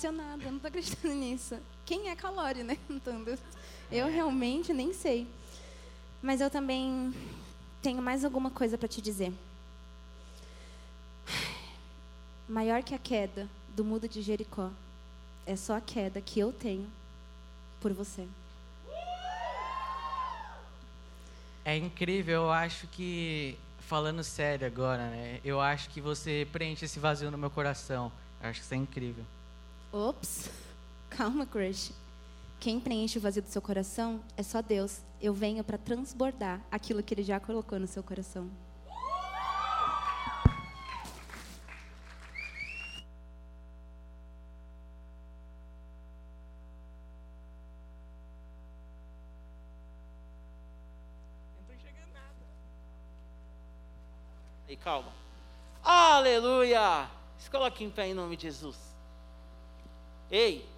eu não tô acreditando nisso. Quem é Calori, né? Então, eu realmente nem sei. Mas eu também tenho mais alguma coisa para te dizer. Maior que a queda do mudo de Jericó é só a queda que eu tenho por você. É incrível, eu acho que, falando sério agora, né? Eu acho que você preenche esse vazio no meu coração. Eu acho que isso é incrível. Ops, calma, crush. Quem preenche o vazio do seu coração é só Deus. Eu venho para transbordar aquilo que Ele já colocou no seu coração. Calma. Aleluia! Se coloque em pé em nome de Jesus. Ei,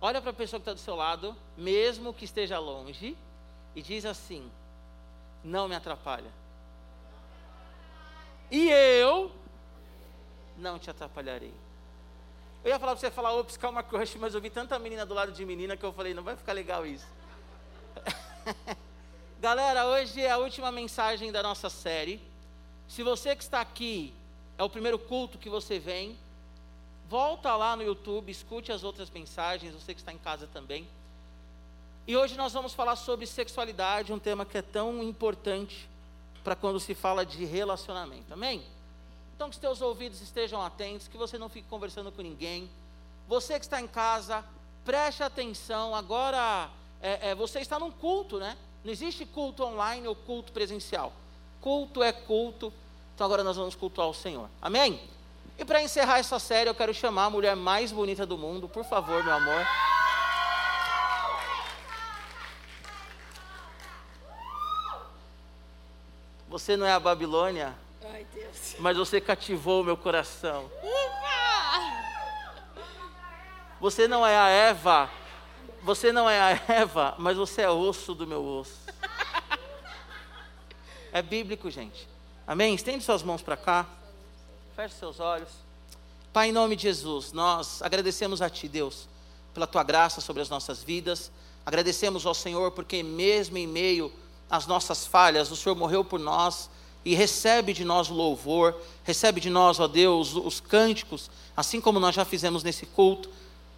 olha para a pessoa que está do seu lado, mesmo que esteja longe, e diz assim: Não me atrapalha. E eu não te atrapalharei. Eu ia falar para você falar, ops, calma, crush, mas eu vi tanta menina do lado de menina que eu falei, não vai ficar legal isso. Galera, hoje é a última mensagem da nossa série. Se você que está aqui é o primeiro culto que você vem, Volta lá no YouTube, escute as outras mensagens, você que está em casa também. E hoje nós vamos falar sobre sexualidade, um tema que é tão importante para quando se fala de relacionamento. Amém? Então que os teus ouvidos estejam atentos, que você não fique conversando com ninguém. Você que está em casa, preste atenção. Agora, é, é, você está num culto, né? Não existe culto online ou culto presencial. Culto é culto. Então agora nós vamos cultuar o Senhor. Amém? E para encerrar essa série, eu quero chamar a mulher mais bonita do mundo, por favor, meu amor. Você não é a Babilônia, Ai, Deus. mas você cativou o meu coração. Você não é a Eva, você não é a Eva, mas você é osso do meu osso. É bíblico, gente. Amém? Estende suas mãos para cá. Feche seus olhos. Pai, em nome de Jesus, nós agradecemos a Ti, Deus, pela Tua graça sobre as nossas vidas. Agradecemos ao Senhor porque, mesmo em meio às nossas falhas, o Senhor morreu por nós e recebe de nós o louvor, recebe de nós, ó Deus, os cânticos, assim como nós já fizemos nesse culto.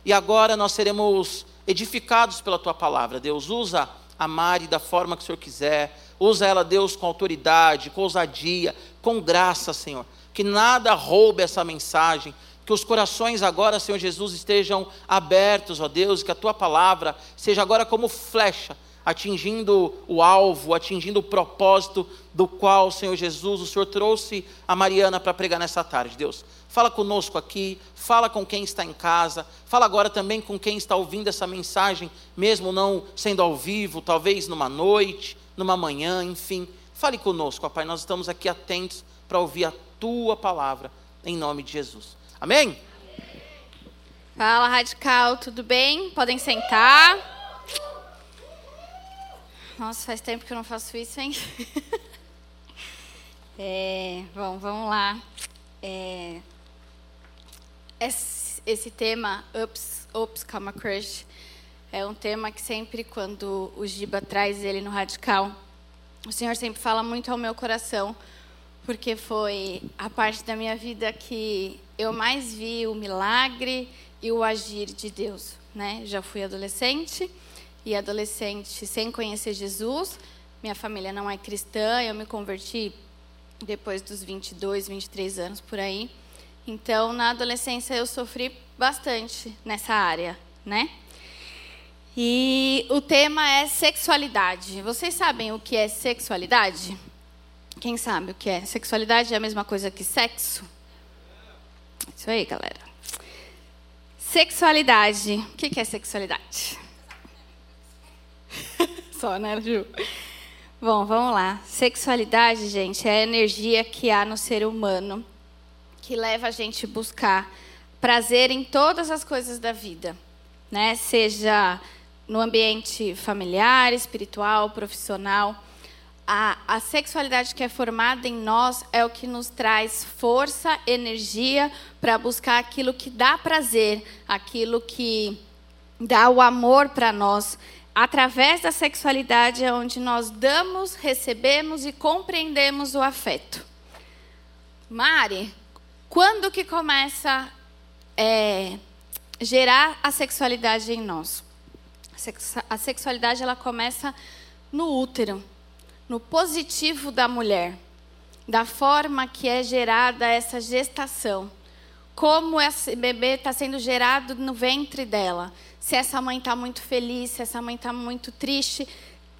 E agora nós seremos edificados pela Tua palavra. Deus, usa a Mari da forma que o Senhor quiser. Usa ela, Deus, com autoridade, com ousadia, com graça, Senhor que nada roube essa mensagem, que os corações agora, Senhor Jesus, estejam abertos, ó Deus, que a tua palavra seja agora como flecha, atingindo o alvo, atingindo o propósito do qual, Senhor Jesus, o Senhor trouxe a Mariana para pregar nessa tarde, Deus. Fala conosco aqui, fala com quem está em casa, fala agora também com quem está ouvindo essa mensagem, mesmo não sendo ao vivo, talvez numa noite, numa manhã, enfim. Fale conosco, ó Pai, nós estamos aqui atentos para ouvir a tua palavra, em nome de Jesus. Amém? Fala, Radical, tudo bem? Podem sentar. Nossa, faz tempo que eu não faço isso, hein? é, bom, vamos lá. É, esse, esse tema, Ups, Ups, Calma Crush, é um tema que sempre, quando o Giba traz ele no Radical, o Senhor sempre fala muito ao meu coração, porque foi a parte da minha vida que eu mais vi o milagre e o agir de Deus, né? Já fui adolescente e adolescente sem conhecer Jesus. Minha família não é cristã, eu me converti depois dos 22, 23 anos por aí. Então, na adolescência eu sofri bastante nessa área, né? E o tema é sexualidade. Vocês sabem o que é sexualidade? Quem sabe o que é? Sexualidade é a mesma coisa que sexo? Isso aí, galera. Sexualidade. O que é sexualidade? Só, né, Ju? Bom, vamos lá. Sexualidade, gente, é a energia que há no ser humano que leva a gente buscar prazer em todas as coisas da vida, né? Seja no ambiente familiar, espiritual, profissional a, a sexualidade que é formada em nós é o que nos traz força, energia para buscar aquilo que dá prazer, aquilo que dá o amor para nós. Através da sexualidade é onde nós damos, recebemos e compreendemos o afeto. Mari, quando que começa é, gerar a sexualidade em nós? A sexualidade ela começa no útero no positivo da mulher, da forma que é gerada essa gestação. Como esse bebê está sendo gerado no ventre dela. Se essa mãe está muito feliz, se essa mãe está muito triste.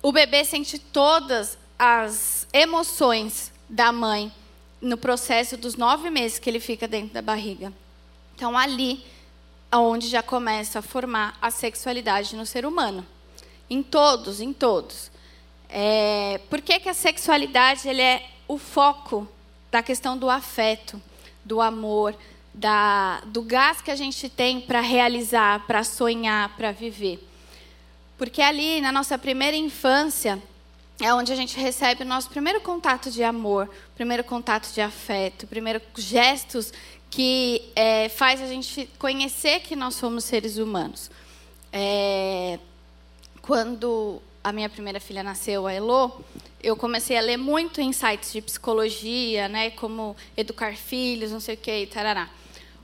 O bebê sente todas as emoções da mãe no processo dos nove meses que ele fica dentro da barriga. Então, ali onde já começa a formar a sexualidade no ser humano. Em todos, em todos. É, por que, que a sexualidade ele é o foco da questão do afeto, do amor, da, do gás que a gente tem para realizar, para sonhar, para viver? Porque ali, na nossa primeira infância, é onde a gente recebe o nosso primeiro contato de amor, primeiro contato de afeto, primeiro gestos que é, faz a gente conhecer que nós somos seres humanos. É, quando a minha primeira filha nasceu, a Elo, eu comecei a ler muito em sites de psicologia, né, como educar filhos, não sei o que, tarará.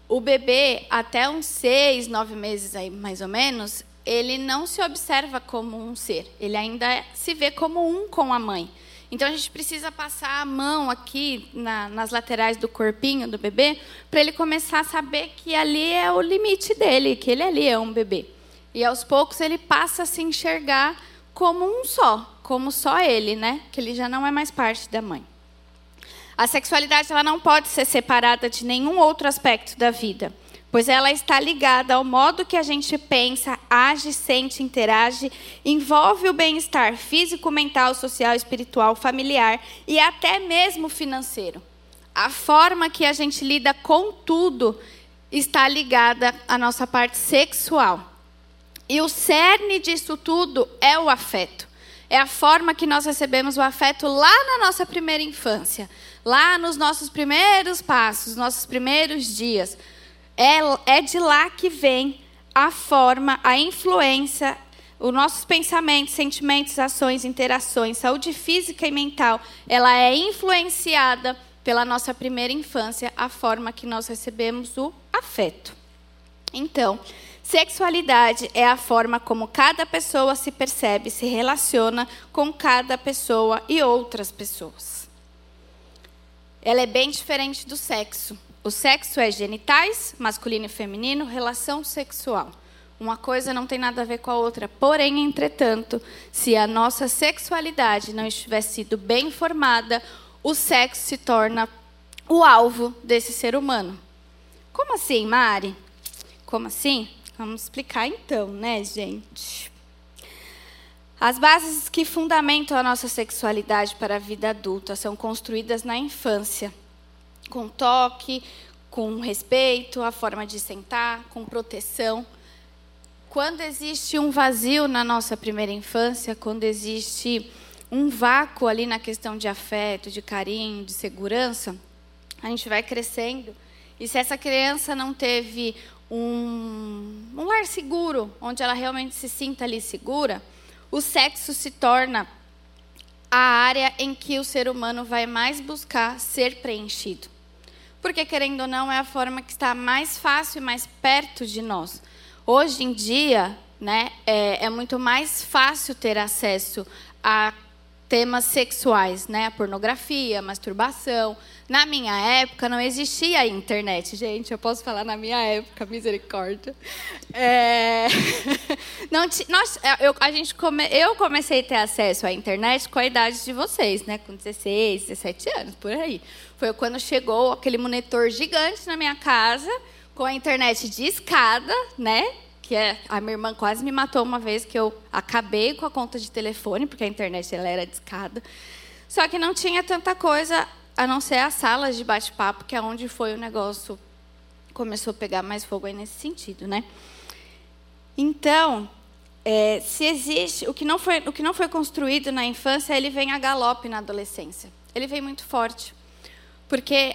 O bebê, até uns seis, nove meses aí, mais ou menos, ele não se observa como um ser. Ele ainda se vê como um com a mãe. Então a gente precisa passar a mão aqui na, nas laterais do corpinho do bebê para ele começar a saber que ali é o limite dele, que ele ali é um bebê. E aos poucos ele passa a se enxergar como um só, como só ele, né? Que ele já não é mais parte da mãe. A sexualidade ela não pode ser separada de nenhum outro aspecto da vida, pois ela está ligada ao modo que a gente pensa, age, sente, interage, envolve o bem-estar físico, mental, social, espiritual, familiar e até mesmo financeiro. A forma que a gente lida com tudo está ligada à nossa parte sexual. E o cerne disso tudo é o afeto. É a forma que nós recebemos o afeto lá na nossa primeira infância, lá nos nossos primeiros passos, nossos primeiros dias. É, é de lá que vem a forma, a influência, os nossos pensamentos, sentimentos, ações, interações, saúde física e mental, ela é influenciada pela nossa primeira infância, a forma que nós recebemos o afeto. Então, Sexualidade é a forma como cada pessoa se percebe, se relaciona com cada pessoa e outras pessoas. Ela é bem diferente do sexo. O sexo é genitais, masculino e feminino, relação sexual. Uma coisa não tem nada a ver com a outra. Porém, entretanto, se a nossa sexualidade não estiver sido bem formada, o sexo se torna o alvo desse ser humano. Como assim, Mari? Como assim? Vamos explicar então, né, gente? As bases que fundamentam a nossa sexualidade para a vida adulta são construídas na infância, com toque, com respeito, a forma de sentar, com proteção. Quando existe um vazio na nossa primeira infância, quando existe um vácuo ali na questão de afeto, de carinho, de segurança, a gente vai crescendo. E se essa criança não teve um, um lar seguro, onde ela realmente se sinta ali segura, o sexo se torna a área em que o ser humano vai mais buscar ser preenchido. Porque, querendo ou não, é a forma que está mais fácil e mais perto de nós. Hoje em dia, né, é, é muito mais fácil ter acesso a temas sexuais, né? A pornografia, a masturbação. Na minha época não existia internet, gente. Eu posso falar na minha época, misericórdia. É... Não t... Nós, é, eu, a gente come... eu comecei a ter acesso à internet com a idade de vocês, né? Com 16, 17 anos, por aí. Foi quando chegou aquele monitor gigante na minha casa, com a internet de escada, né? que é a minha irmã quase me matou uma vez que eu acabei com a conta de telefone porque a internet ela era discada. Só que não tinha tanta coisa a não ser as salas de bate-papo, que é onde foi o negócio começou a pegar mais fogo aí nesse sentido, né? Então, é, se existe o que não foi o que não foi construído na infância, ele vem a galope na adolescência. Ele vem muito forte, porque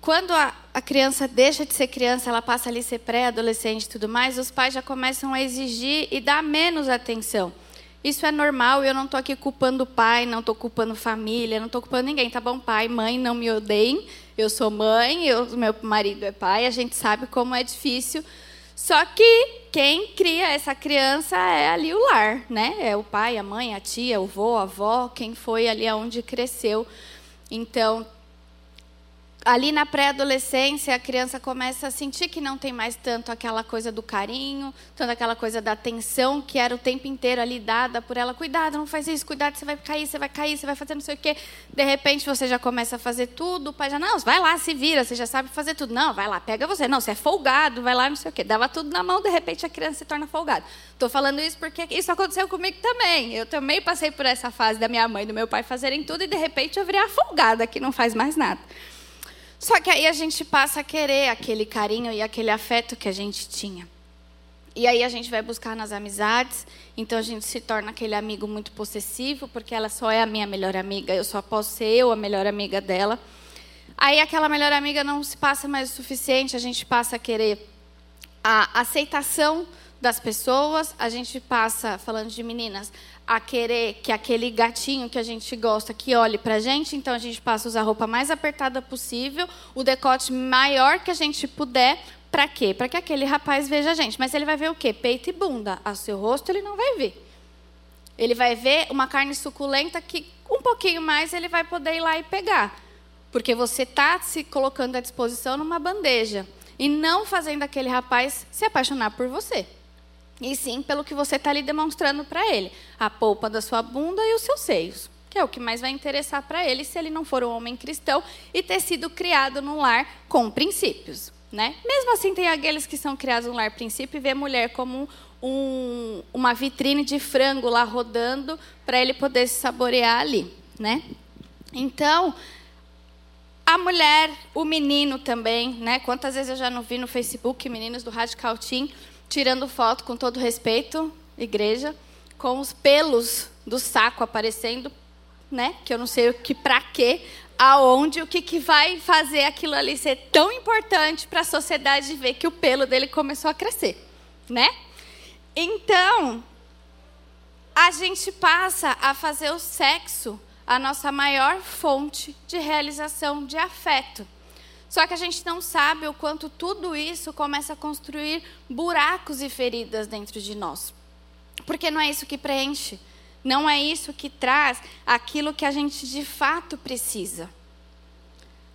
quando a, a criança deixa de ser criança, ela passa ali a ser pré-adolescente e tudo mais, os pais já começam a exigir e dar menos atenção. Isso é normal, eu não estou aqui culpando o pai, não estou culpando família, não estou culpando ninguém, tá bom? Pai, mãe, não me odeiem, eu sou mãe, eu, meu marido é pai, a gente sabe como é difícil. Só que quem cria essa criança é ali o lar, né? É o pai, a mãe, a tia, o avô, a avó, quem foi ali aonde cresceu. Então, ali na pré-adolescência, a criança começa a sentir que não tem mais tanto aquela coisa do carinho, tanto aquela coisa da atenção que era o tempo inteiro ali dada por ela. Cuidado, não faz isso, cuidado, você vai cair, você vai cair, você vai fazer não sei o quê. De repente você já começa a fazer tudo, o pai já, não, vai lá, se vira, você já sabe fazer tudo. Não, vai lá, pega você. Não, você é folgado, vai lá, não sei o quê. Dava tudo na mão, de repente a criança se torna folgada. Estou falando isso porque isso aconteceu comigo também. Eu também passei por essa fase da minha mãe e do meu pai fazerem tudo e de repente eu virei a folgada que não faz mais nada. Só que aí a gente passa a querer aquele carinho e aquele afeto que a gente tinha. E aí a gente vai buscar nas amizades, então a gente se torna aquele amigo muito possessivo, porque ela só é a minha melhor amiga, eu só posso ser eu a melhor amiga dela. Aí aquela melhor amiga não se passa mais o suficiente, a gente passa a querer a aceitação das pessoas, a gente passa, falando de meninas, a querer que aquele gatinho que a gente gosta que olhe para gente, então a gente passa a usar a roupa mais apertada possível, o decote maior que a gente puder, para quê? Para que aquele rapaz veja a gente. Mas ele vai ver o quê? Peito e bunda. A seu rosto ele não vai ver. Ele vai ver uma carne suculenta que um pouquinho mais ele vai poder ir lá e pegar. Porque você está se colocando à disposição numa bandeja. E não fazendo aquele rapaz se apaixonar por você e sim pelo que você está ali demonstrando para ele. A polpa da sua bunda e os seus seios, que é o que mais vai interessar para ele se ele não for um homem cristão e ter sido criado num lar com princípios. Né? Mesmo assim, tem aqueles que são criados num lar princípio e vê a mulher como um, uma vitrine de frango lá rodando para ele poder se saborear ali. Né? Então, a mulher, o menino também, né? Quantas vezes eu já não vi no Facebook meninos do Radical Team tirando foto, com todo respeito, igreja, com os pelos do saco aparecendo, né? Que eu não sei o que para quê, aonde, o que, que vai fazer aquilo ali ser tão importante para a sociedade ver que o pelo dele começou a crescer, né? Então, a gente passa a fazer o sexo a nossa maior fonte de realização de afeto. Só que a gente não sabe o quanto tudo isso começa a construir buracos e feridas dentro de nós. Porque não é isso que preenche, não é isso que traz aquilo que a gente de fato precisa.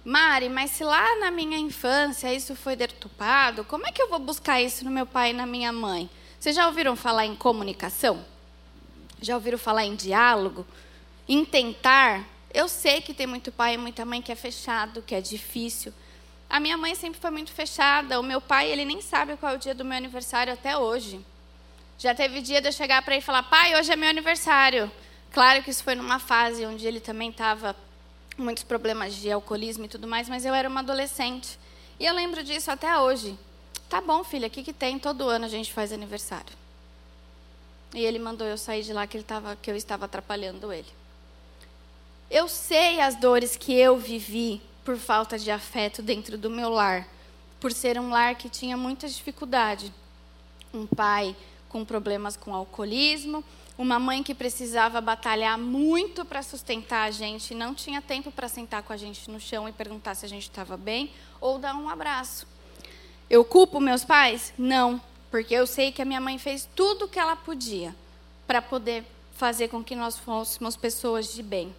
Mari, mas se lá na minha infância isso foi deturpado, como é que eu vou buscar isso no meu pai e na minha mãe? Vocês já ouviram falar em comunicação? Já ouviram falar em diálogo? Em tentar? Eu sei que tem muito pai e muita mãe que é fechado, que é difícil. A minha mãe sempre foi muito fechada. O meu pai, ele nem sabe qual é o dia do meu aniversário até hoje. Já teve dia de eu chegar para ele e falar: pai, hoje é meu aniversário. Claro que isso foi numa fase onde ele também estava muitos problemas de alcoolismo e tudo mais, mas eu era uma adolescente. E eu lembro disso até hoje. Tá bom, filha, o que, que tem? Todo ano a gente faz aniversário. E ele mandou eu sair de lá que, ele tava, que eu estava atrapalhando ele. Eu sei as dores que eu vivi por falta de afeto dentro do meu lar, por ser um lar que tinha muita dificuldade. Um pai com problemas com alcoolismo, uma mãe que precisava batalhar muito para sustentar a gente, não tinha tempo para sentar com a gente no chão e perguntar se a gente estava bem ou dar um abraço. Eu culpo meus pais? Não, porque eu sei que a minha mãe fez tudo o que ela podia para poder fazer com que nós fôssemos pessoas de bem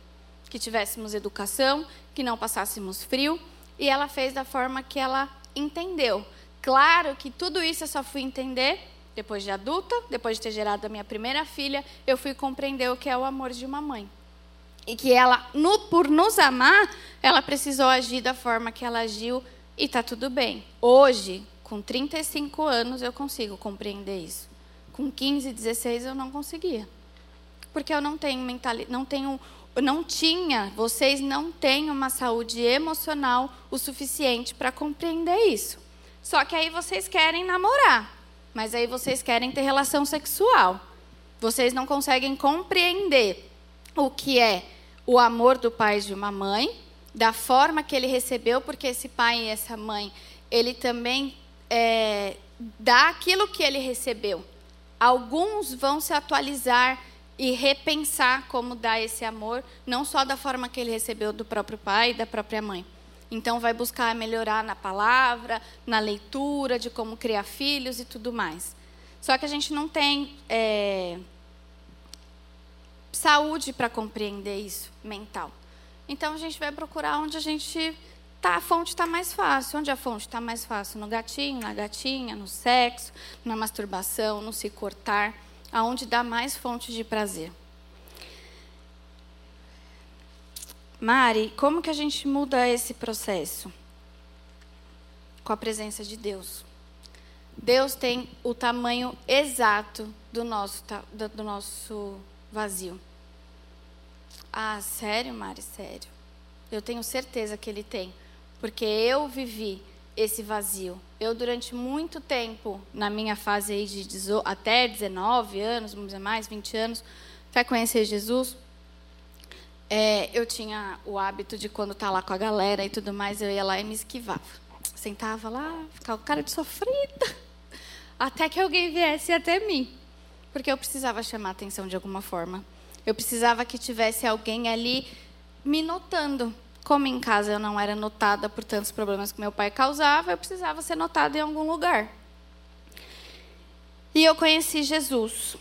que tivéssemos educação, que não passássemos frio, e ela fez da forma que ela entendeu. Claro que tudo isso eu só fui entender depois de adulta, depois de ter gerado a minha primeira filha, eu fui compreender o que é o amor de uma mãe. E que ela, no, por nos amar, ela precisou agir da forma que ela agiu e está tudo bem. Hoje, com 35 anos, eu consigo compreender isso. Com 15, 16, eu não conseguia. Porque eu não tenho, mentali não tenho não tinha, vocês não têm uma saúde emocional o suficiente para compreender isso. Só que aí vocês querem namorar. mas aí vocês querem ter relação sexual. Vocês não conseguem compreender o que é o amor do pai de uma mãe, da forma que ele recebeu, porque esse pai e essa mãe, ele também é, dá aquilo que ele recebeu. Alguns vão se atualizar e repensar como dar esse amor, não só da forma que ele recebeu do próprio pai e da própria mãe. Então, vai buscar melhorar na palavra, na leitura, de como criar filhos e tudo mais. Só que a gente não tem é, saúde para compreender isso mental. Então, a gente vai procurar onde a gente tá, a fonte está mais fácil. Onde a fonte está mais fácil? No gatinho, na gatinha, no sexo, na masturbação, no se cortar, aonde dá mais fonte de prazer. Mari, como que a gente muda esse processo? Com a presença de Deus. Deus tem o tamanho exato do nosso, do nosso vazio. Ah, sério, Mari? Sério. Eu tenho certeza que Ele tem. Porque eu vivi esse vazio. Eu, durante muito tempo, na minha fase aí de até 19 anos, vamos dizer mais, 20 anos, até conhecer Jesus, é, eu tinha o hábito de quando tá lá com a galera e tudo mais, eu ia lá e me esquivava. Sentava lá, ficava cara de sofrida, até que alguém viesse até mim, porque eu precisava chamar atenção de alguma forma. Eu precisava que tivesse alguém ali me notando. Como em casa eu não era notada por tantos problemas que meu pai causava, eu precisava ser notada em algum lugar. E eu conheci Jesus.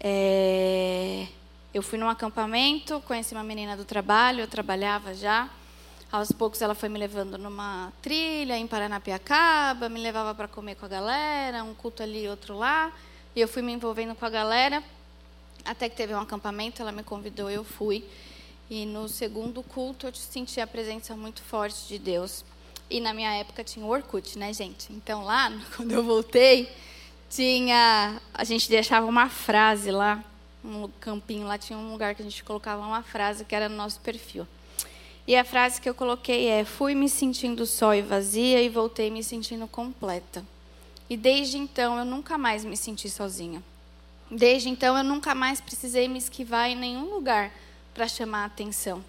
É... Eu fui num acampamento, conheci uma menina do trabalho, eu trabalhava já. Aos poucos ela foi me levando numa trilha em Paranapiacaba, me levava para comer com a galera, um culto ali, outro lá. E eu fui me envolvendo com a galera, até que teve um acampamento, ela me convidou, eu fui. E no segundo culto eu senti a presença muito forte de Deus. E na minha época tinha o Orkut, né, gente? Então lá, quando eu voltei, tinha a gente deixava uma frase lá um campinho lá tinha um lugar que a gente colocava uma frase que era no nosso perfil. E a frase que eu coloquei é: Fui me sentindo só e vazia e voltei me sentindo completa. E desde então eu nunca mais me senti sozinha. Desde então eu nunca mais precisei me esquivar em nenhum lugar para chamar a atenção.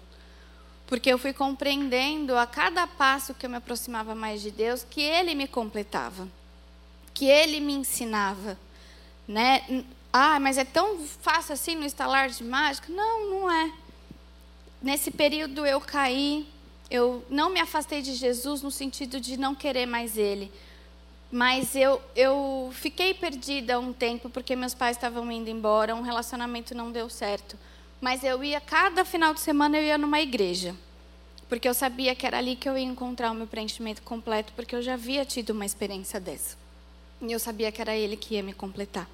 Porque eu fui compreendendo a cada passo que eu me aproximava mais de Deus que Ele me completava, que Ele me ensinava. Né? Ah, mas é tão fácil assim no estalar de mágica? Não, não é. Nesse período eu caí, eu não me afastei de Jesus no sentido de não querer mais Ele. Mas eu, eu fiquei perdida um tempo porque meus pais estavam indo embora, um relacionamento não deu certo. Mas eu ia, cada final de semana eu ia numa igreja. Porque eu sabia que era ali que eu ia encontrar o meu preenchimento completo, porque eu já havia tido uma experiência dessa. E eu sabia que era Ele que ia me completar.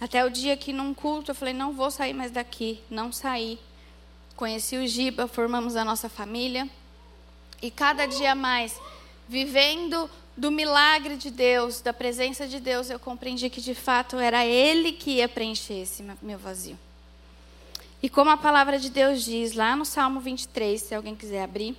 Até o dia que num culto eu falei, não vou sair mais daqui, não saí. Conheci o Giba, formamos a nossa família. E cada dia mais, vivendo do milagre de Deus, da presença de Deus, eu compreendi que de fato era Ele que ia preencher esse meu vazio. E como a palavra de Deus diz lá no Salmo 23, se alguém quiser abrir: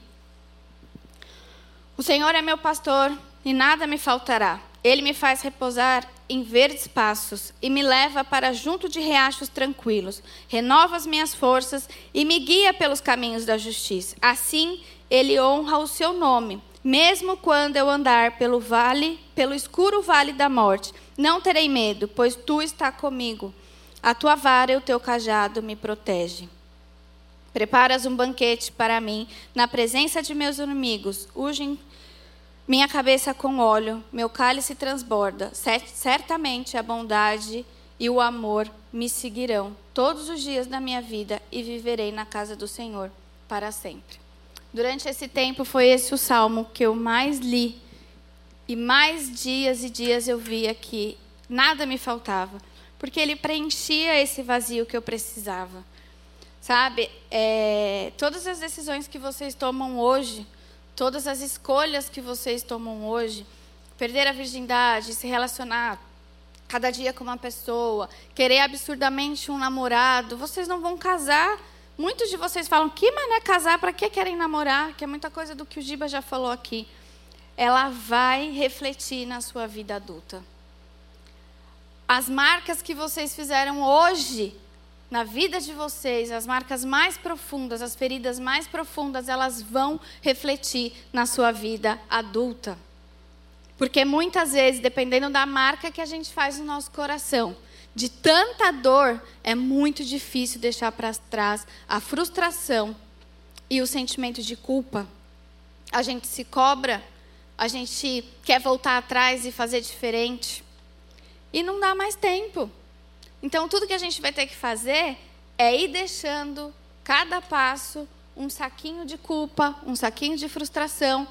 O Senhor é meu pastor e nada me faltará. Ele me faz repousar em verdes passos e me leva para junto de riachos tranquilos. Renova as minhas forças e me guia pelos caminhos da justiça. Assim, ele honra o seu nome. Mesmo quando eu andar pelo vale, pelo escuro vale da morte, não terei medo, pois tu está comigo. A tua vara e o teu cajado me protegem. Preparas um banquete para mim na presença de meus inimigos. Ugem minha cabeça com óleo, meu cálice transborda. Certamente a bondade e o amor me seguirão todos os dias da minha vida e viverei na casa do Senhor para sempre. Durante esse tempo foi esse o salmo que eu mais li e mais dias e dias eu via que nada me faltava, porque ele preenchia esse vazio que eu precisava. Sabe, é, todas as decisões que vocês tomam hoje todas as escolhas que vocês tomam hoje, perder a virgindade, se relacionar cada dia com uma pessoa, querer absurdamente um namorado, vocês não vão casar. Muitos de vocês falam, que mané casar, para que querem namorar? Que é muita coisa do que o Giba já falou aqui. Ela vai refletir na sua vida adulta. As marcas que vocês fizeram hoje na vida de vocês, as marcas mais profundas, as feridas mais profundas, elas vão refletir na sua vida adulta. Porque muitas vezes, dependendo da marca que a gente faz no nosso coração, de tanta dor, é muito difícil deixar para trás a frustração e o sentimento de culpa. A gente se cobra, a gente quer voltar atrás e fazer diferente. E não dá mais tempo. Então, tudo que a gente vai ter que fazer é ir deixando cada passo um saquinho de culpa, um saquinho de frustração.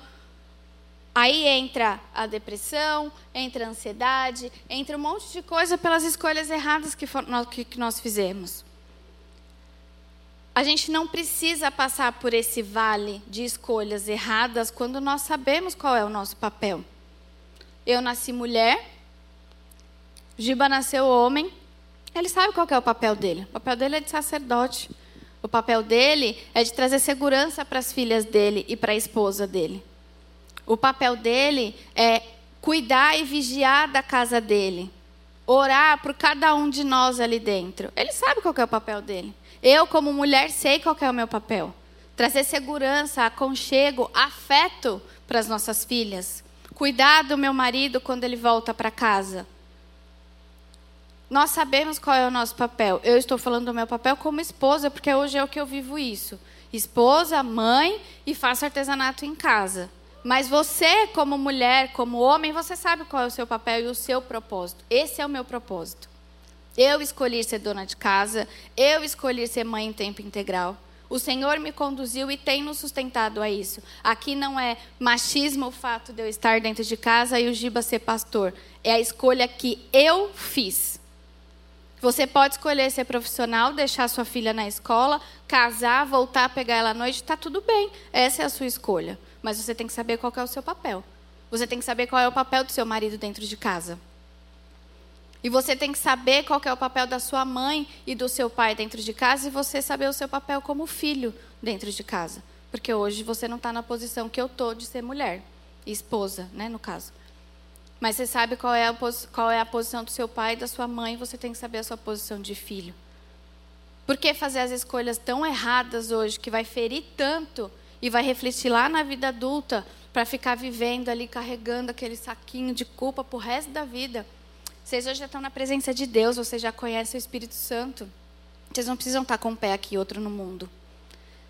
Aí entra a depressão, entra a ansiedade, entra um monte de coisa pelas escolhas erradas que, for, que nós fizemos. A gente não precisa passar por esse vale de escolhas erradas quando nós sabemos qual é o nosso papel. Eu nasci mulher, Giba nasceu homem, ele sabe qual é o papel dele. O papel dele é de sacerdote. O papel dele é de trazer segurança para as filhas dele e para a esposa dele. O papel dele é cuidar e vigiar da casa dele. Orar por cada um de nós ali dentro. Ele sabe qual é o papel dele. Eu, como mulher, sei qual é o meu papel. Trazer segurança, aconchego, afeto para as nossas filhas. Cuidar do meu marido quando ele volta para casa nós sabemos qual é o nosso papel. Eu estou falando do meu papel como esposa, porque hoje é o que eu vivo isso. Esposa, mãe e faço artesanato em casa. Mas você, como mulher, como homem, você sabe qual é o seu papel e o seu propósito. Esse é o meu propósito. Eu escolhi ser dona de casa, eu escolhi ser mãe em tempo integral. O Senhor me conduziu e tem nos sustentado a isso. Aqui não é machismo o fato de eu estar dentro de casa e o Giba ser pastor. É a escolha que eu fiz. Você pode escolher ser profissional, deixar sua filha na escola, casar, voltar a pegar ela à noite, está tudo bem. Essa é a sua escolha. Mas você tem que saber qual é o seu papel. Você tem que saber qual é o papel do seu marido dentro de casa. E você tem que saber qual é o papel da sua mãe e do seu pai dentro de casa e você saber o seu papel como filho dentro de casa. Porque hoje você não está na posição que eu estou de ser mulher, esposa, né, no caso. Mas você sabe qual é, a, qual é a posição do seu pai e da sua mãe, você tem que saber a sua posição de filho. Por que fazer as escolhas tão erradas hoje, que vai ferir tanto e vai refletir lá na vida adulta, para ficar vivendo ali, carregando aquele saquinho de culpa para o resto da vida? Vocês hoje já estão na presença de Deus, vocês já conhecem o Espírito Santo. Vocês não precisam estar com um pé aqui, outro no mundo.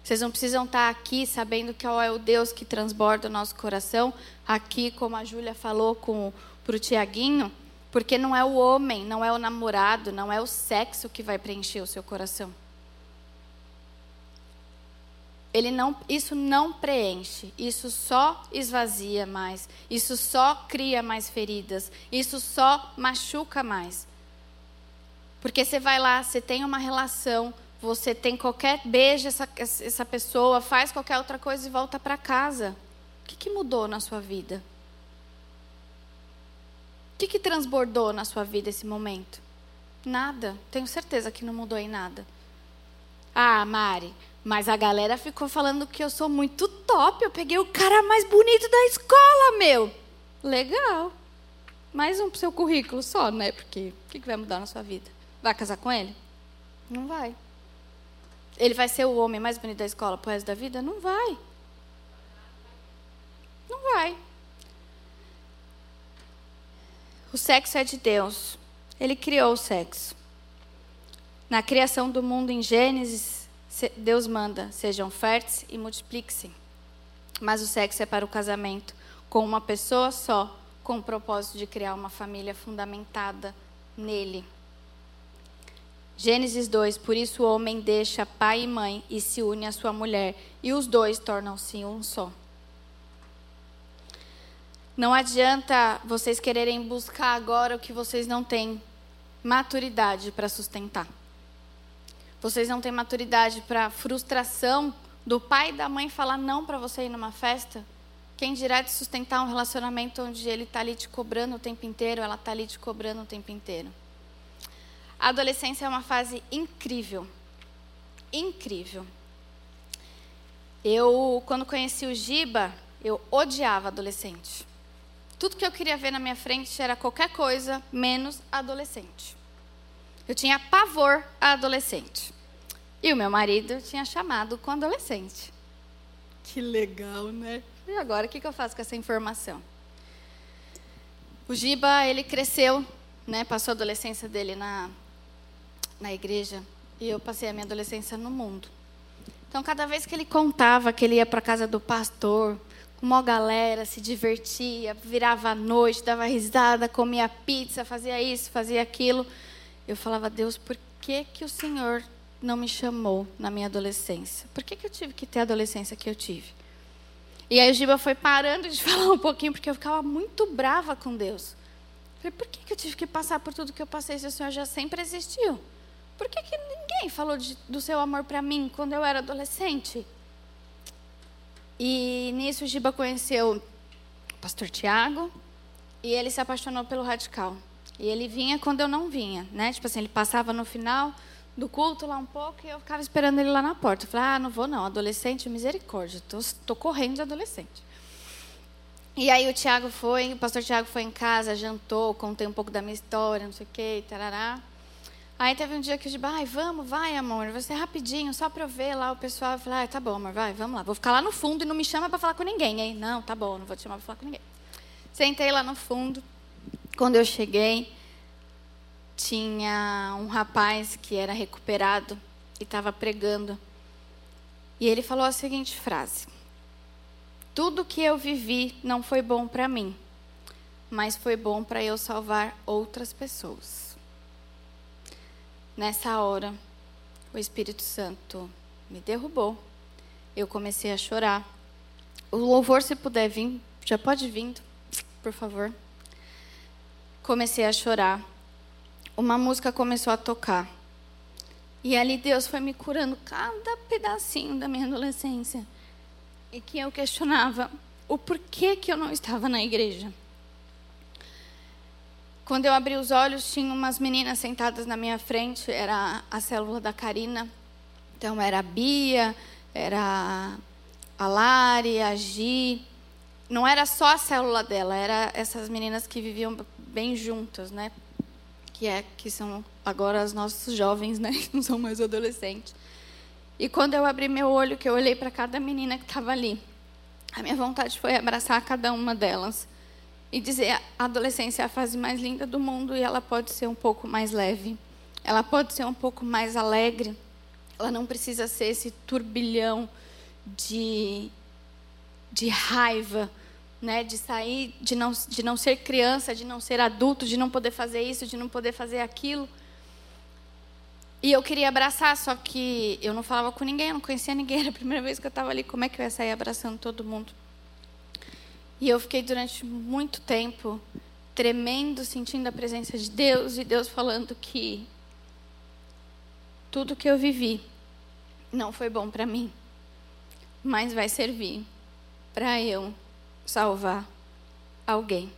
Vocês não precisam estar aqui sabendo qual é o Deus que transborda o nosso coração, aqui, como a Júlia falou para o Tiaguinho, porque não é o homem, não é o namorado, não é o sexo que vai preencher o seu coração. Ele não, isso não preenche, isso só esvazia mais, isso só cria mais feridas, isso só machuca mais. Porque você vai lá, você tem uma relação você tem qualquer beijo essa, essa pessoa, faz qualquer outra coisa e volta para casa. O que, que mudou na sua vida? O que, que transbordou na sua vida esse momento? Nada. Tenho certeza que não mudou em nada. Ah, Mari, mas a galera ficou falando que eu sou muito top. Eu peguei o cara mais bonito da escola, meu. Legal. Mais um pro seu currículo só, né? Porque o que, que vai mudar na sua vida? Vai casar com ele? Não vai. Ele vai ser o homem mais bonito da escola pro resto da vida? Não vai. Não vai. O sexo é de Deus. Ele criou o sexo. Na criação do mundo em Gênesis, Deus manda: sejam férteis e multipliquem-se. Mas o sexo é para o casamento com uma pessoa só, com o propósito de criar uma família fundamentada nele. Gênesis 2: Por isso o homem deixa pai e mãe e se une à sua mulher, e os dois tornam-se um só. Não adianta vocês quererem buscar agora o que vocês não têm maturidade para sustentar. Vocês não têm maturidade para frustração do pai e da mãe falar não para você ir numa festa. Quem dirá de sustentar um relacionamento onde ele está ali te cobrando o tempo inteiro, ela está ali te cobrando o tempo inteiro. A adolescência é uma fase incrível. Incrível. Eu, quando conheci o Giba, eu odiava adolescente. tudo que eu queria ver na minha frente era qualquer coisa menos adolescente. Eu tinha pavor a adolescente. E o meu marido tinha chamado com adolescente. Que legal, né? E agora o que, que eu faço com essa informação? O Giba, ele cresceu, né? Passou a adolescência dele na, na igreja. E eu passei a minha adolescência no mundo. Então, cada vez que ele contava que ele ia para casa do pastor, com uma galera, se divertia, virava à noite, dava risada, comia pizza, fazia isso, fazia aquilo, eu falava, Deus, por que, que o Senhor não me chamou na minha adolescência? Por que, que eu tive que ter a adolescência que eu tive? E aí o Giba foi parando de falar um pouquinho, porque eu ficava muito brava com Deus. Falei, por que, que eu tive que passar por tudo que eu passei se o Senhor já sempre existiu? Por que, que ninguém falou de, do seu amor para mim quando eu era adolescente? E nisso Giba conheceu o pastor Tiago e ele se apaixonou pelo radical. E ele vinha quando eu não vinha, né? Tipo assim, ele passava no final do culto lá um pouco e eu ficava esperando ele lá na porta. Eu falei, ah, não vou não, adolescente, misericórdia, tô, tô correndo de adolescente. E aí o Tiago foi, o pastor Tiago foi em casa, jantou, contei um pouco da minha história, não sei o quê, tarará. Aí teve um dia que eu disse, ai, vamos, vai, amor, ser rapidinho, só para eu ver lá o pessoal. Eu falei, ah, tá bom, amor, vai, vamos lá. Vou ficar lá no fundo e não me chama para falar com ninguém, hein? Não, tá bom, não vou te chamar para falar com ninguém. Sentei lá no fundo. Quando eu cheguei, tinha um rapaz que era recuperado e estava pregando. E ele falou a seguinte frase: Tudo que eu vivi não foi bom para mim, mas foi bom para eu salvar outras pessoas. Nessa hora, o Espírito Santo me derrubou. Eu comecei a chorar. O louvor, se puder vir, já pode vir, por favor. Comecei a chorar. Uma música começou a tocar. E ali Deus foi me curando cada pedacinho da minha adolescência. E que eu questionava o porquê que eu não estava na igreja. Quando eu abri os olhos, tinha umas meninas sentadas na minha frente, era a célula da Karina. Então era a Bia, era a Lari, a Gi. Não era só a célula dela, era essas meninas que viviam bem juntas, né? Que é que são agora os nossos jovens, né? Não são mais adolescentes. E quando eu abri meu olho, que eu olhei para cada menina que estava ali, a minha vontade foi abraçar cada uma delas e dizer a adolescência é a fase mais linda do mundo e ela pode ser um pouco mais leve, ela pode ser um pouco mais alegre, ela não precisa ser esse turbilhão de, de raiva, né, de sair, de não, de não ser criança, de não ser adulto, de não poder fazer isso, de não poder fazer aquilo. E eu queria abraçar, só que eu não falava com ninguém, eu não conhecia ninguém, era a primeira vez que eu estava ali, como é que eu ia sair abraçando todo mundo? E eu fiquei durante muito tempo tremendo, sentindo a presença de Deus e Deus falando que tudo que eu vivi não foi bom para mim, mas vai servir para eu salvar alguém.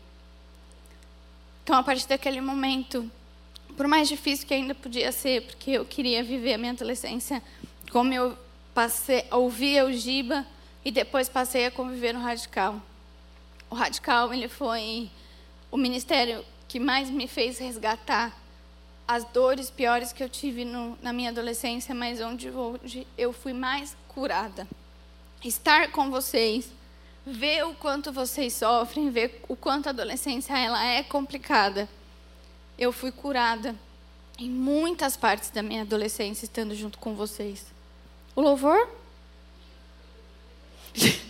Então, a partir daquele momento, por mais difícil que ainda podia ser, porque eu queria viver a minha adolescência como eu passei, ouvia o Giba e depois passei a conviver no radical o Radical ele foi o ministério que mais me fez resgatar as dores piores que eu tive no, na minha adolescência, mas onde hoje eu fui mais curada. Estar com vocês, ver o quanto vocês sofrem, ver o quanto a adolescência ela é complicada. Eu fui curada em muitas partes da minha adolescência estando junto com vocês. O louvor?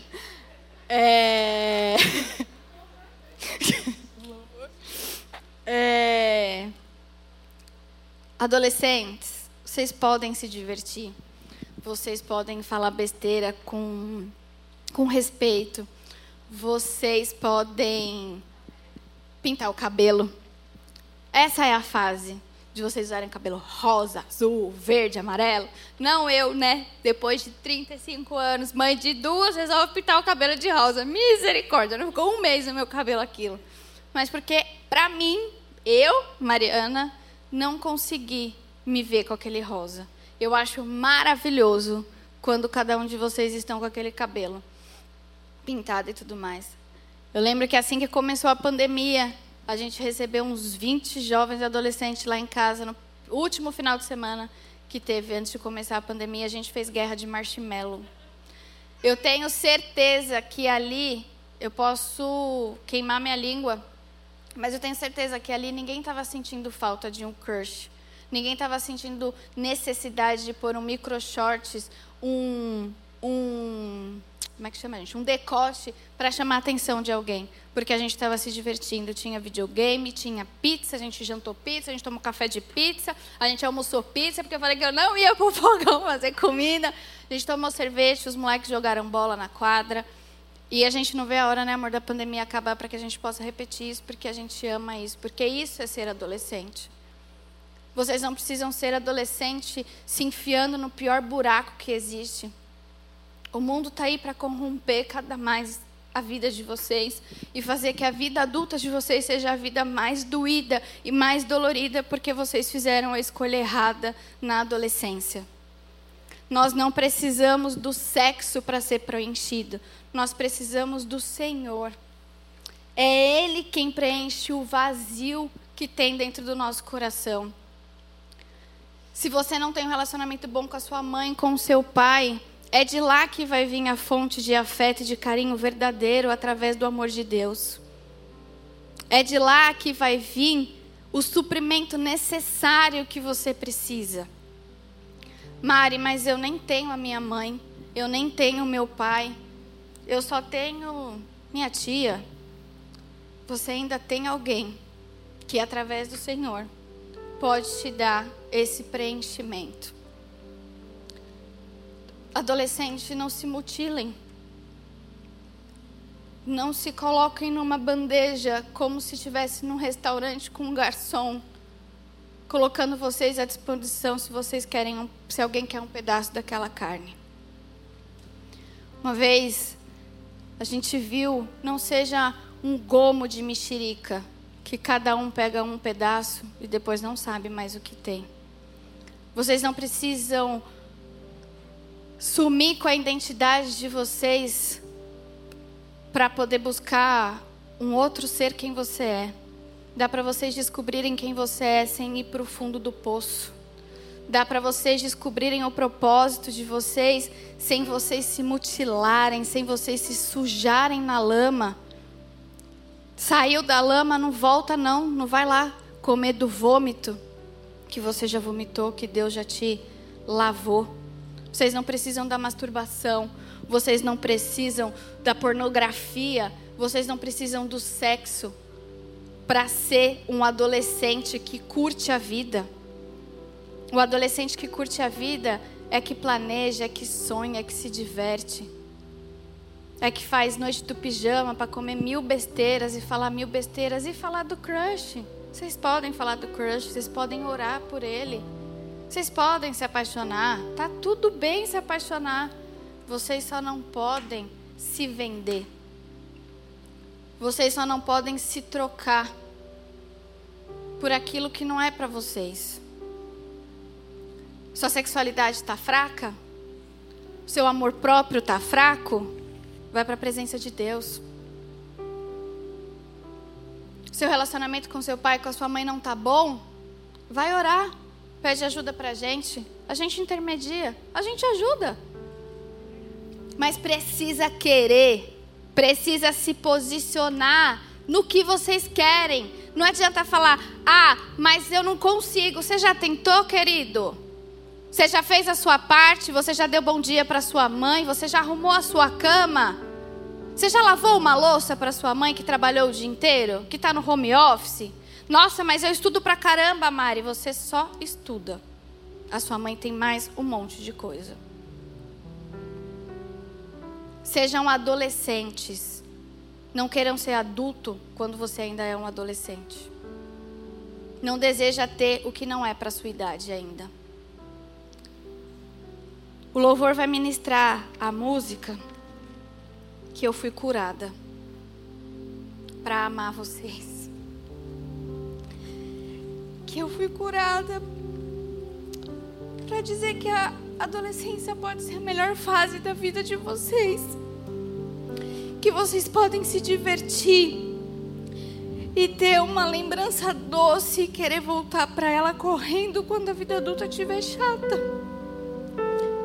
É... é... Adolescentes, vocês podem se divertir. Vocês podem falar besteira com, com respeito. Vocês podem pintar o cabelo. Essa é a fase de vocês usarem cabelo rosa, azul, verde, amarelo. Não eu, né? Depois de 35 anos, mãe de duas, resolve pintar o cabelo de rosa. Misericórdia, não ficou um mês no meu cabelo aquilo. Mas porque, pra mim, eu, Mariana, não consegui me ver com aquele rosa. Eu acho maravilhoso quando cada um de vocês estão com aquele cabelo pintado e tudo mais. Eu lembro que assim que começou a pandemia, a gente recebeu uns 20 jovens e adolescentes lá em casa no último final de semana que teve antes de começar a pandemia, a gente fez guerra de marshmallow. Eu tenho certeza que ali eu posso queimar minha língua, mas eu tenho certeza que ali ninguém estava sentindo falta de um crush. Ninguém estava sentindo necessidade de pôr um micro shorts, um, um como é que chama, gente? Um decote para chamar a atenção de alguém. Porque a gente estava se divertindo. Tinha videogame, tinha pizza, a gente jantou pizza, a gente tomou café de pizza, a gente almoçou pizza, porque eu falei que eu não ia para o fogão fazer comida. A gente tomou sorvete, os moleques jogaram bola na quadra. E a gente não vê a hora, né, amor, da pandemia acabar para que a gente possa repetir isso, porque a gente ama isso. Porque isso é ser adolescente. Vocês não precisam ser adolescente se enfiando no pior buraco que existe. O mundo está aí para corromper cada mais a vida de vocês e fazer que a vida adulta de vocês seja a vida mais doída e mais dolorida porque vocês fizeram a escolha errada na adolescência. Nós não precisamos do sexo para ser preenchido, nós precisamos do Senhor. É Ele quem preenche o vazio que tem dentro do nosso coração. Se você não tem um relacionamento bom com a sua mãe, com o seu pai, é de lá que vai vir a fonte de afeto e de carinho verdadeiro através do amor de Deus. É de lá que vai vir o suprimento necessário que você precisa. Mari, mas eu nem tenho a minha mãe, eu nem tenho meu pai, eu só tenho minha tia. Você ainda tem alguém que, através do Senhor, pode te dar esse preenchimento. Adolescentes, não se mutilem. Não se coloquem numa bandeja como se estivesse num restaurante com um garçom, colocando vocês à disposição se vocês querem, um, se alguém quer um pedaço daquela carne. Uma vez a gente viu, não seja um gomo de mexerica, que cada um pega um pedaço e depois não sabe mais o que tem. Vocês não precisam sumir com a identidade de vocês para poder buscar um outro ser quem você é. Dá para vocês descobrirem quem você é sem ir para o fundo do poço. Dá para vocês descobrirem o propósito de vocês sem vocês se mutilarem, sem vocês se sujarem na lama. Saiu da lama, não volta não, não vai lá comer do vômito que você já vomitou, que Deus já te lavou. Vocês não precisam da masturbação. Vocês não precisam da pornografia. Vocês não precisam do sexo para ser um adolescente que curte a vida. O adolescente que curte a vida é que planeja, é que sonha, é que se diverte. É que faz noite do pijama para comer mil besteiras e falar mil besteiras e falar do crush. Vocês podem falar do crush, vocês podem orar por ele. Vocês podem se apaixonar, tá tudo bem se apaixonar. Vocês só não podem se vender. Vocês só não podem se trocar por aquilo que não é para vocês. Sua sexualidade está fraca? Seu amor próprio está fraco? Vai para a presença de Deus. Seu relacionamento com seu pai, com a sua mãe não está bom? Vai orar pede ajuda para a gente, a gente intermedia, a gente ajuda. Mas precisa querer, precisa se posicionar no que vocês querem. Não adianta falar, ah, mas eu não consigo. Você já tentou, querido? Você já fez a sua parte? Você já deu bom dia para sua mãe? Você já arrumou a sua cama? Você já lavou uma louça para sua mãe que trabalhou o dia inteiro? Que está no home office? Nossa, mas eu estudo pra caramba, Mari. Você só estuda. A sua mãe tem mais um monte de coisa. Sejam adolescentes. Não queiram ser adulto quando você ainda é um adolescente. Não deseja ter o que não é para sua idade ainda. O louvor vai ministrar a música que eu fui curada para amar vocês que eu fui curada para dizer que a adolescência pode ser a melhor fase da vida de vocês. que vocês podem se divertir e ter uma lembrança doce e querer voltar para ela correndo quando a vida adulta estiver chata.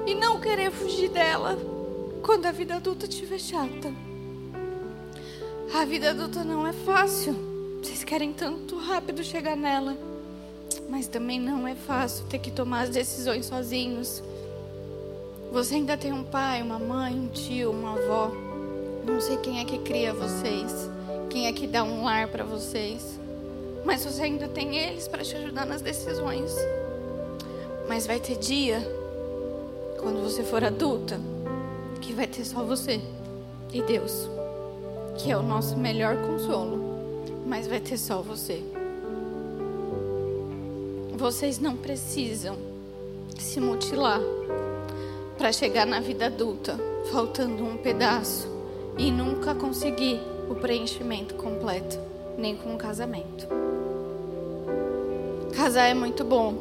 E não querer fugir dela quando a vida adulta estiver chata. A vida adulta não é fácil. Vocês querem tanto rápido chegar nela. Mas também não é fácil ter que tomar as decisões sozinhos. Você ainda tem um pai, uma mãe, um tio, uma avó. Não sei quem é que cria vocês, quem é que dá um lar para vocês. Mas você ainda tem eles para te ajudar nas decisões. Mas vai ter dia, quando você for adulta, que vai ter só você e Deus, que é o nosso melhor consolo. Mas vai ter só você. Vocês não precisam se mutilar para chegar na vida adulta, faltando um pedaço e nunca conseguir o preenchimento completo, nem com um casamento. Casar é muito bom.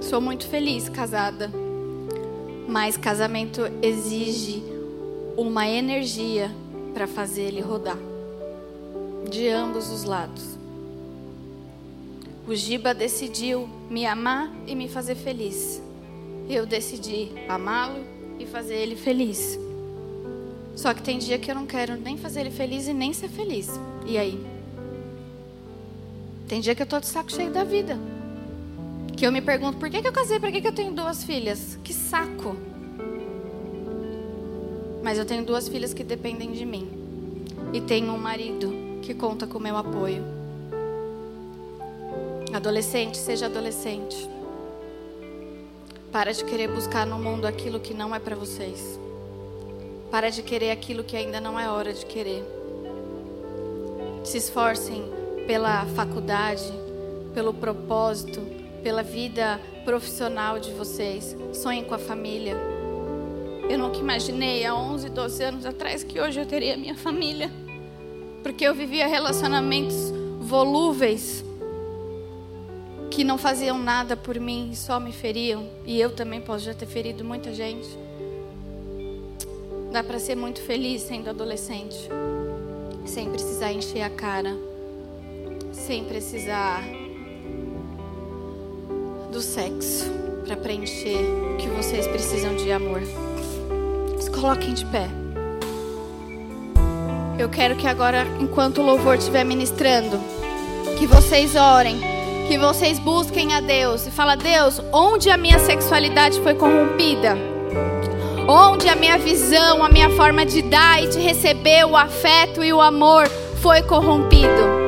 Sou muito feliz casada. Mas casamento exige uma energia para fazer ele rodar. De ambos os lados. O Giba decidiu me amar e me fazer feliz. Eu decidi amá-lo e fazer ele feliz. Só que tem dia que eu não quero nem fazer ele feliz e nem ser feliz. E aí? Tem dia que eu tô de saco cheio da vida. Que eu me pergunto, por que, que eu casei? Por que, que eu tenho duas filhas? Que saco. Mas eu tenho duas filhas que dependem de mim. E tenho um marido que conta com o meu apoio. Adolescente, seja adolescente. Para de querer buscar no mundo aquilo que não é para vocês. Para de querer aquilo que ainda não é hora de querer. Se esforcem pela faculdade, pelo propósito, pela vida profissional de vocês. Sonhem com a família. Eu nunca imaginei há 11, 12 anos atrás que hoje eu teria minha família. Porque eu vivia relacionamentos volúveis que não faziam nada por mim e só me feriam. E eu também posso já ter ferido muita gente. Dá para ser muito feliz sendo adolescente, sem precisar encher a cara, sem precisar do sexo para preencher o que vocês precisam de amor. Se coloquem de pé. Eu quero que agora, enquanto o louvor estiver ministrando, que vocês orem que vocês busquem a Deus e fala Deus, onde a minha sexualidade foi corrompida? Onde a minha visão, a minha forma de dar e de receber o afeto e o amor foi corrompido?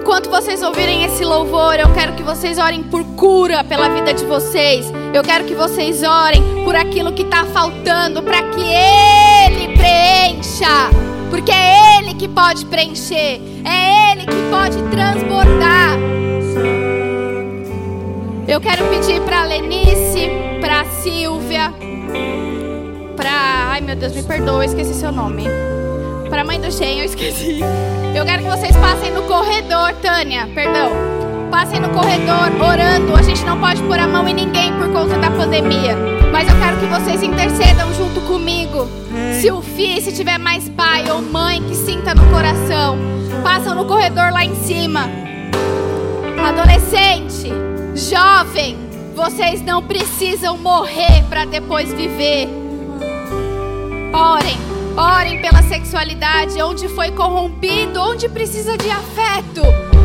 Enquanto vocês ouvirem esse louvor, eu quero que vocês orem por cura pela vida de vocês. Eu quero que vocês orem por aquilo que está faltando, para que Ele preencha. Porque é Ele que pode preencher, é Ele que pode transbordar. Eu quero pedir para Lenice, para Silvia, para. Ai meu Deus, me perdoa, esqueci seu nome. Para mãe do Shen, eu esqueci. Eu quero que vocês passem no corredor, Tânia, perdão. Passem no corredor orando. A gente não pode pôr a mão em ninguém por conta da pandemia. Mas eu quero que vocês intercedam junto comigo. Se o filho, se tiver mais pai ou mãe que sinta no coração, passam no corredor lá em cima. Adolescente, jovem, vocês não precisam morrer para depois viver. Orem, orem pela sexualidade, onde foi corrompido, onde precisa de afeto,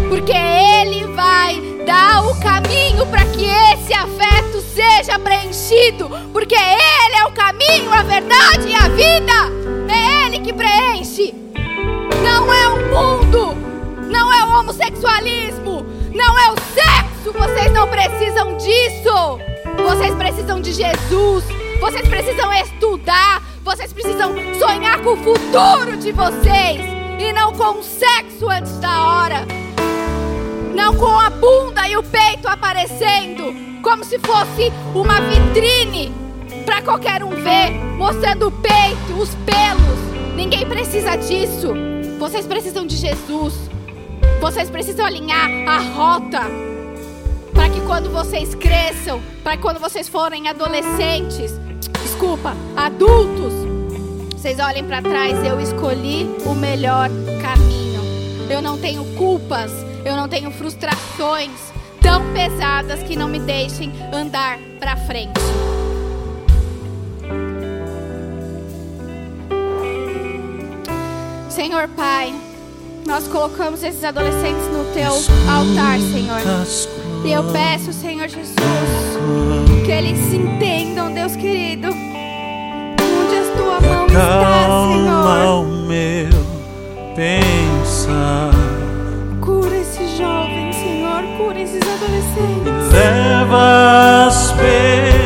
porque Ele vai dar o caminho para que esse afeto seja preenchido, porque Ele é o caminho, a verdade e a vida. É Ele que preenche. Não é o mundo, não é o homossexualismo, não é o sexo. Vocês não precisam disso. Vocês precisam de Jesus. Vocês precisam estudar. Vocês precisam sonhar com o futuro de vocês e não com o sexo antes da hora. Não com a bunda e o peito aparecendo como se fosse uma vitrine para qualquer um ver, mostrando o peito, os pelos. Ninguém precisa disso. Vocês precisam de Jesus. Vocês precisam alinhar a rota para que quando vocês cresçam, para quando vocês forem adolescentes, desculpa, adultos, vocês olhem para trás, eu escolhi o melhor caminho. Eu não tenho culpas, eu não tenho frustrações tão pesadas que não me deixem andar para frente. Senhor Pai, nós colocamos esses adolescentes no teu altar, Senhor. E eu peço, Senhor Jesus, que eles entendam, Deus querido, onde a tua mão está, Senhor. o meu pensar. Cura esses jovens, Senhor, cura esses adolescentes. Levas pelo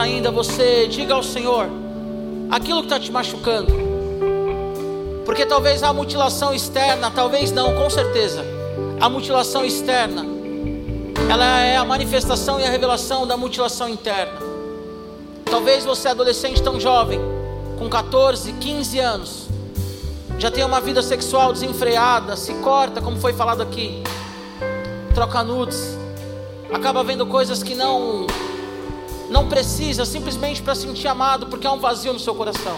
ainda, você diga ao Senhor aquilo que está te machucando. Porque talvez a mutilação externa, talvez não, com certeza. A mutilação externa, ela é a manifestação e a revelação da mutilação interna. Talvez você, adolescente tão jovem, com 14, 15 anos, já tenha uma vida sexual desenfreada, se corta, como foi falado aqui, troca nudes, acaba vendo coisas que não não precisa, simplesmente para sentir amado, porque há um vazio no seu coração.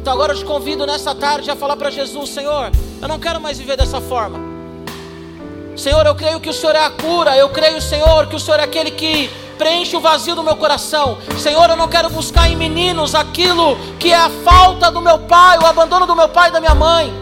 Então agora eu te convido nessa tarde a falar para Jesus, Senhor, eu não quero mais viver dessa forma. Senhor, eu creio que o Senhor é a cura, eu creio, Senhor, que o Senhor é aquele que preenche o vazio do meu coração. Senhor, eu não quero buscar em meninos aquilo que é a falta do meu pai, o abandono do meu pai e da minha mãe.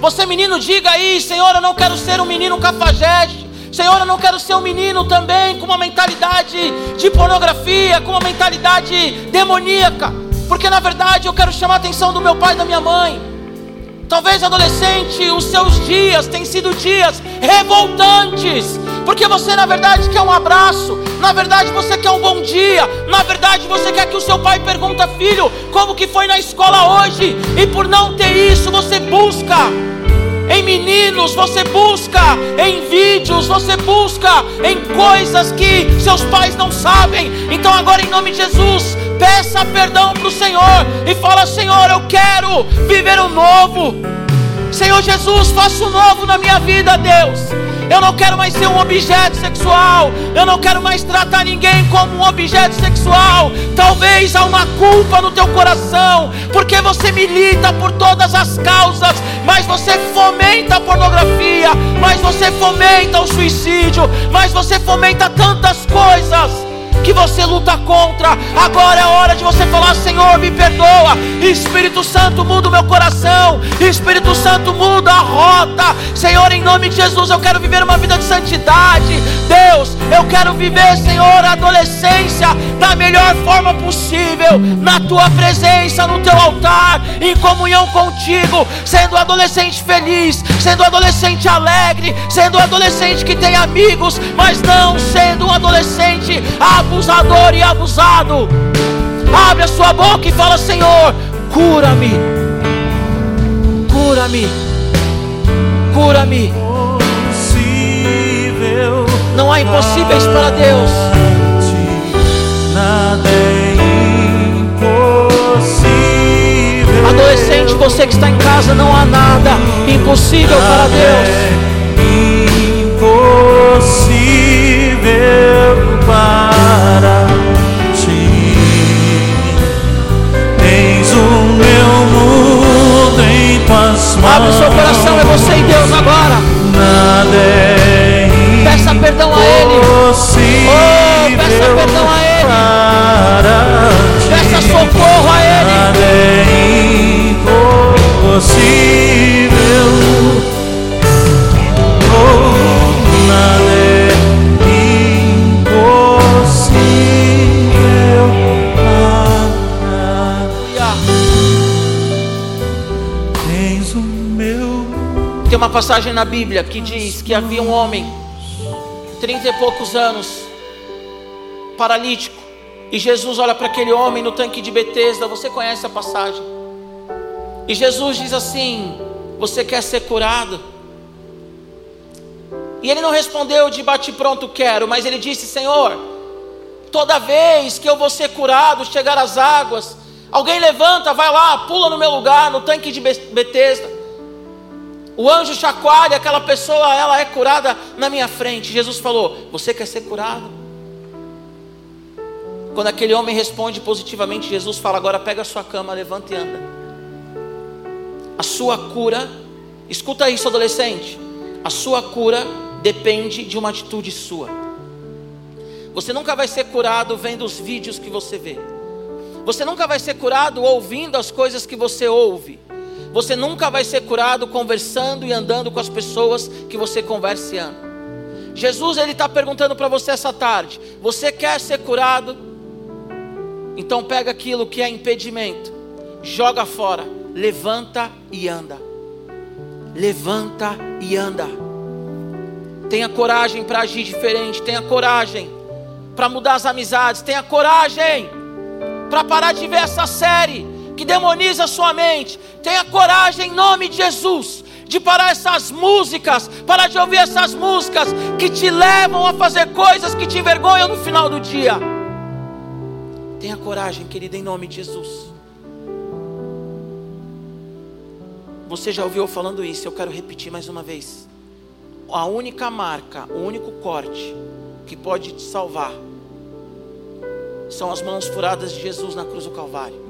Você, menino, diga aí, Senhor, eu não quero ser um menino cafajeste. Senhor, eu não quero ser um menino também com uma mentalidade de pornografia, com uma mentalidade demoníaca, porque na verdade eu quero chamar a atenção do meu pai e da minha mãe. Talvez adolescente, os seus dias têm sido dias revoltantes, porque você na verdade quer um abraço, na verdade você quer um bom dia, na verdade você quer que o seu pai pergunta, filho, como que foi na escola hoje? E por não ter isso, você busca em meninos, você busca em vídeos, você busca em coisas que seus pais não sabem. Então agora em nome de Jesus, peça perdão para o Senhor e fala: Senhor, eu quero viver o novo. Senhor Jesus, faça o novo na minha vida, Deus. Eu não quero mais ser um objeto sexual. Eu não quero mais tratar ninguém como um objeto sexual. Talvez há uma culpa no teu coração, porque você milita por todas as causas, mas você fomenta a pornografia, mas você fomenta o suicídio, mas você fomenta tantas coisas que você luta contra. Agora é hora de você falar: Senhor, me perdoa. Espírito Santo, muda o meu coração. Espírito Santo, muda a rota. Senhor, em nome de Jesus, eu quero viver uma vida de santidade. Deus, eu quero viver, Senhor, a adolescência da melhor forma possível, na tua presença, no teu altar, em comunhão contigo, sendo adolescente feliz, sendo adolescente alegre, sendo adolescente que tem amigos, mas não sendo um adolescente abusivo abusador e abusado. Abre a sua boca e fala: Senhor, cura-me, cura-me, cura-me. Não há impossíveis para Deus. Nada é impossível. Adolescente, você que está em casa, não há nada impossível para Deus. Impossível para Abre o seu coração, é você e Deus agora. É Peça perdão a Ele. Oh, peça perdão a Ele. Peça socorro a Ele. Passagem na Bíblia que diz que havia um homem, trinta e poucos anos, paralítico, e Jesus olha para aquele homem no tanque de Betesda. Você conhece a passagem? E Jesus diz assim: Você quer ser curado? E ele não respondeu de bate pronto quero, mas ele disse: Senhor, toda vez que eu vou ser curado, chegar às águas, alguém levanta, vai lá, pula no meu lugar, no tanque de Be- Betesda. O anjo chacoalha, aquela pessoa, ela é curada na minha frente. Jesus falou: Você quer ser curado? Quando aquele homem responde positivamente, Jesus fala: Agora pega a sua cama, levanta e anda. A sua cura, escuta isso, adolescente. A sua cura depende de uma atitude sua. Você nunca vai ser curado vendo os vídeos que você vê. Você nunca vai ser curado ouvindo as coisas que você ouve. Você nunca vai ser curado conversando e andando com as pessoas que você conversa e anda. Jesus ele está perguntando para você essa tarde: Você quer ser curado? Então pega aquilo que é impedimento, joga fora, levanta e anda. Levanta e anda. Tenha coragem para agir diferente, tenha coragem para mudar as amizades, tenha coragem para parar de ver essa série que demoniza a sua mente. Tenha coragem em nome de Jesus de parar essas músicas, parar de ouvir essas músicas que te levam a fazer coisas que te envergonham no final do dia. Tenha coragem, querida, em nome de Jesus. Você já ouviu eu falando isso, eu quero repetir mais uma vez. A única marca, o único corte que pode te salvar são as mãos furadas de Jesus na cruz do Calvário.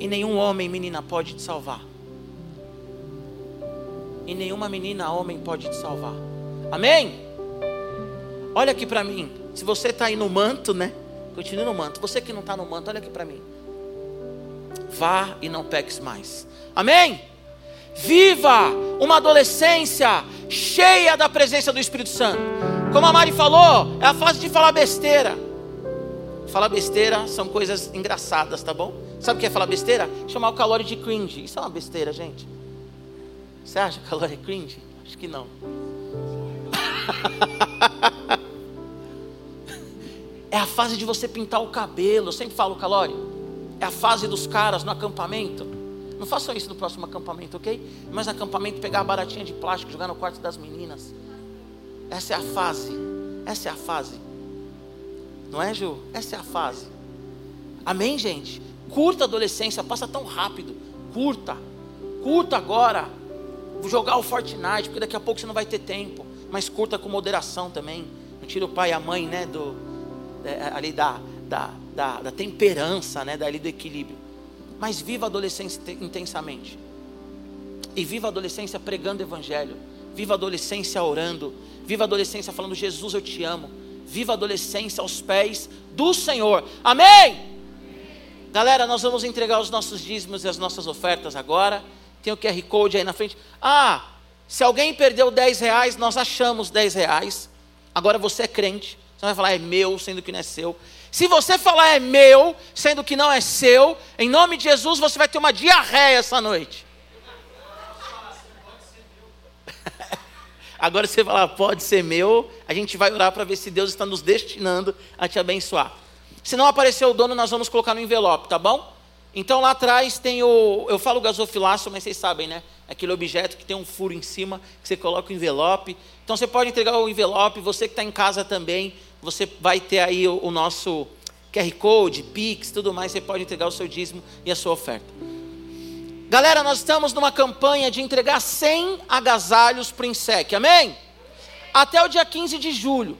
E nenhum homem, menina, pode te salvar. E nenhuma menina, homem, pode te salvar. Amém? Olha aqui para mim. Se você está aí no manto, né? Continue no manto. Você que não está no manto, olha aqui para mim. Vá e não peques mais. Amém? Viva uma adolescência cheia da presença do Espírito Santo. Como a Mari falou, é a fase de falar besteira. Falar besteira são coisas engraçadas, tá bom? Sabe o que é falar besteira? Chamar o calor de cringe. Isso é uma besteira, gente. Você acha que calor é cringe? Acho que não. é a fase de você pintar o cabelo. Eu sempre falo, Calori. É a fase dos caras no acampamento. Não façam isso no próximo acampamento, ok? Mas no acampamento pegar a baratinha de plástico, jogar no quarto das meninas. Essa é a fase. Essa é a fase. Não é, Ju? Essa é a fase. Amém, gente? Curta a adolescência, passa tão rápido. Curta. Curta agora. Vou jogar o Fortnite, porque daqui a pouco você não vai ter tempo. Mas curta com moderação também. Não tira o pai e a mãe, né? Do, é, ali da, da, da, da temperança, né? Dali do equilíbrio. Mas viva a adolescência intensamente. E viva a adolescência pregando evangelho. Viva a adolescência orando. Viva a adolescência falando: Jesus, eu te amo. Viva a adolescência aos pés do Senhor. Amém? Galera, nós vamos entregar os nossos dízimos e as nossas ofertas agora. Tem o QR Code aí na frente. Ah, se alguém perdeu 10 reais, nós achamos 10 reais. Agora você é crente. Você vai falar, é meu, sendo que não é seu. Se você falar é meu, sendo que não é seu, em nome de Jesus você vai ter uma diarreia essa noite. Agora você fala, pode ser meu, a gente vai orar para ver se Deus está nos destinando a te abençoar. Se não aparecer o dono, nós vamos colocar no envelope, tá bom? Então lá atrás tem o. Eu falo gasofilácio, mas vocês sabem, né? Aquele objeto que tem um furo em cima, que você coloca o envelope. Então você pode entregar o envelope, você que está em casa também, você vai ter aí o, o nosso QR Code, Pix, tudo mais, você pode entregar o seu dízimo e a sua oferta. Galera, nós estamos numa campanha de entregar 100 agasalhos para o INSEC, amém? Até o dia 15 de julho.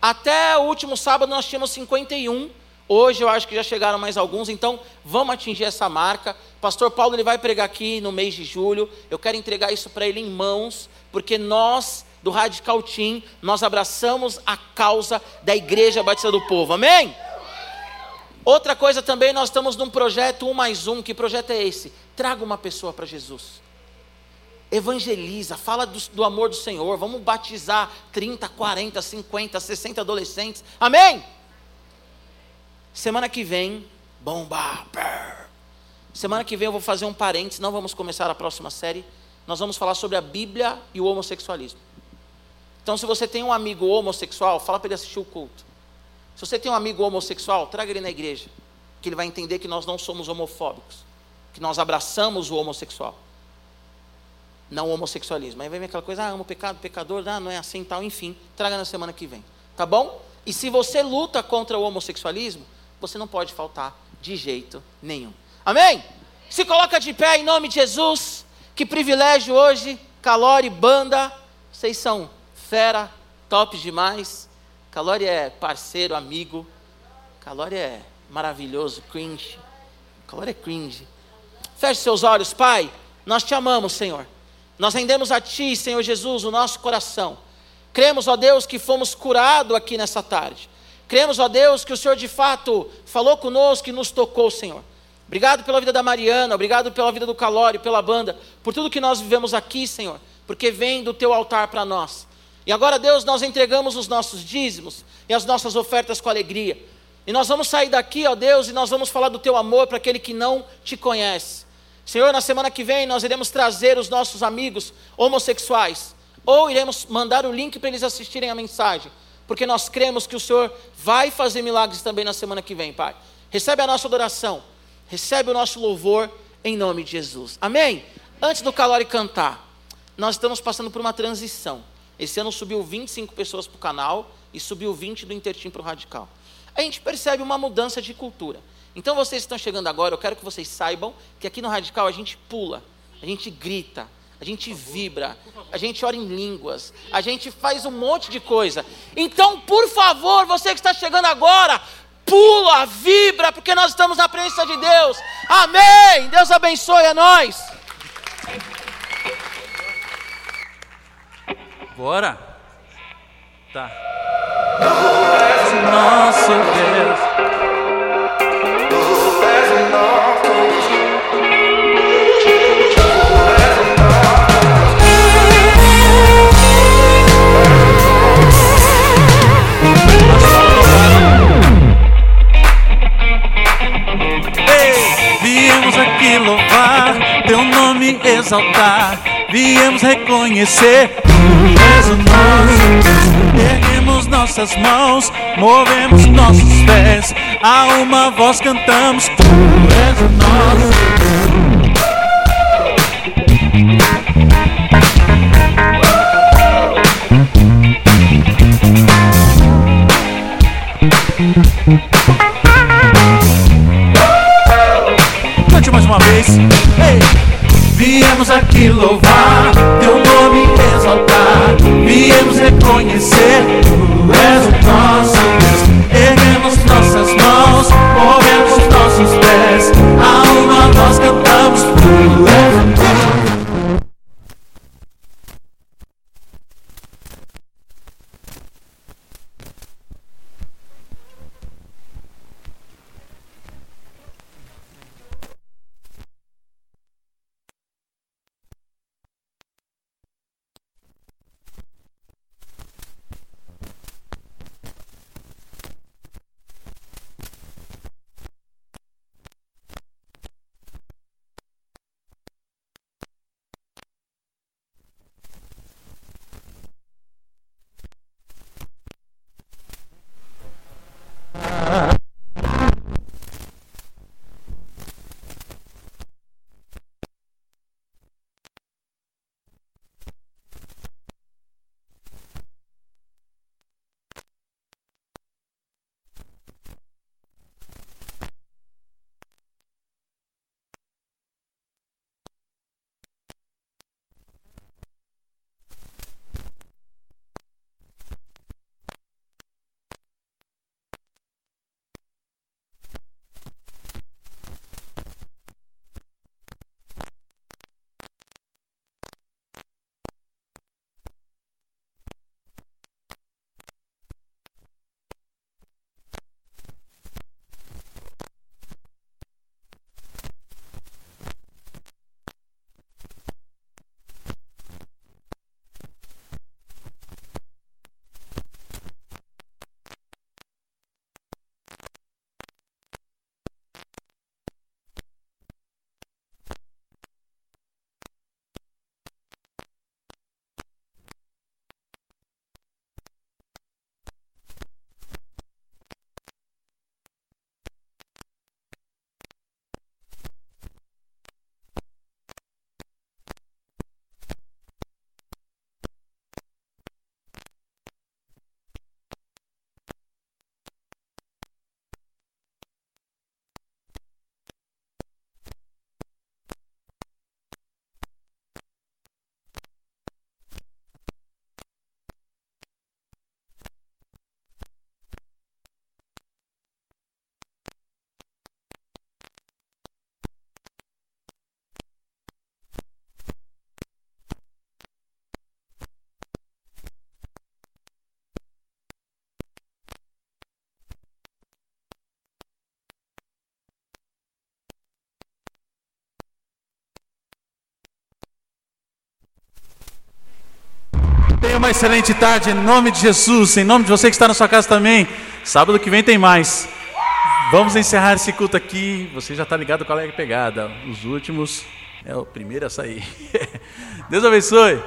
Até o último sábado nós tínhamos 51. Hoje eu acho que já chegaram mais alguns, então vamos atingir essa marca. Pastor Paulo ele vai pregar aqui no mês de julho. Eu quero entregar isso para ele em mãos, porque nós do Radical Team, nós abraçamos a causa da Igreja Batista do Povo. Amém? Outra coisa também, nós estamos num projeto um mais um. Que projeto é esse? Traga uma pessoa para Jesus. Evangeliza, fala do, do, amor do Senhor. Vamos batizar 30, 40, 50, 60 adolescentes. Amém? Semana que vem, bomba. Semana que vem eu vou fazer um parênteses, não vamos começar a próxima série. Nós vamos falar sobre a Bíblia e o homossexualismo. Então, se você tem um amigo homossexual, fala para ele assistir o culto. Se você tem um amigo homossexual, traga ele na igreja, que ele vai entender que nós não somos homofóbicos, que nós abraçamos o homossexual, não o homossexualismo. Aí vem aquela coisa, ah, amo pecado, pecador, ah, não é assim, tal, enfim, traga na semana que vem, tá bom? E se você luta contra o homossexualismo, você não pode faltar de jeito nenhum. Amém? Se coloca de pé em nome de Jesus. Que privilégio hoje, Calore, banda, vocês são fera, top demais. Calori é parceiro, amigo. Calori é maravilhoso, cringe. Calori é cringe. Feche seus olhos, Pai. Nós te amamos, Senhor. Nós rendemos a Ti, Senhor Jesus, o nosso coração. Cremos, ó Deus, que fomos curados aqui nessa tarde. Cremos, ó Deus, que o Senhor de fato falou conosco e nos tocou, Senhor. Obrigado pela vida da Mariana, obrigado pela vida do Calori, pela banda, por tudo que nós vivemos aqui, Senhor, porque vem do teu altar para nós. E agora, Deus, nós entregamos os nossos dízimos e as nossas ofertas com alegria. E nós vamos sair daqui, ó Deus, e nós vamos falar do teu amor para aquele que não te conhece. Senhor, na semana que vem nós iremos trazer os nossos amigos homossexuais, ou iremos mandar o link para eles assistirem a mensagem, porque nós cremos que o Senhor vai fazer milagres também na semana que vem, Pai. Recebe a nossa adoração, recebe o nosso louvor em nome de Jesus. Amém? Antes do Calori cantar, nós estamos passando por uma transição. Esse ano subiu 25 pessoas para o canal e subiu 20 do Intertim para o Radical. A gente percebe uma mudança de cultura. Então vocês estão chegando agora, eu quero que vocês saibam que aqui no Radical a gente pula, a gente grita, a gente vibra, a gente ora em línguas, a gente faz um monte de coisa. Então, por favor, você que está chegando agora, pula, vibra, porque nós estamos na presença de Deus. Amém! Deus abençoe a nós. Bora? Tá. Nosso Deus. Louvar, teu nome exaltar. Viemos reconhecer, tu és o nosso. Erguemos nossas mãos, movemos nossos pés. A uma voz cantamos, tu és o nosso Tenha uma excelente tarde em nome de Jesus, em nome de você que está na sua casa também. Sábado que vem tem mais. Vamos encerrar esse culto aqui. Você já está ligado qual é a pegada. Os últimos é o primeiro a sair. Deus abençoe.